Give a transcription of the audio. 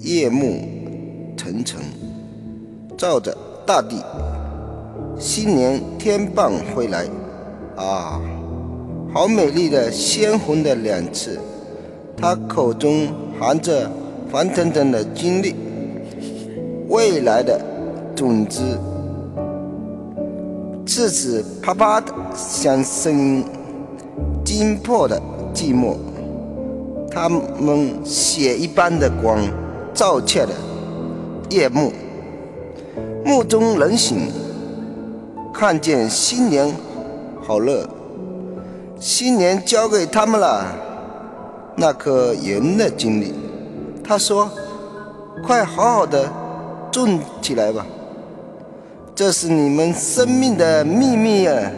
夜幕沉沉，照着大地。新年天棒回来，啊，好美丽的鲜红的两翅。他口中含着黄腾腾的精力，未来的种子，刺刺啪啪的响声音，惊破的寂寞。他们血一般的光，照切了夜幕，目中人醒，看见新年好乐，新年交给他们了，那颗盐的精力。他说：“快好好的种起来吧，这是你们生命的秘密啊！”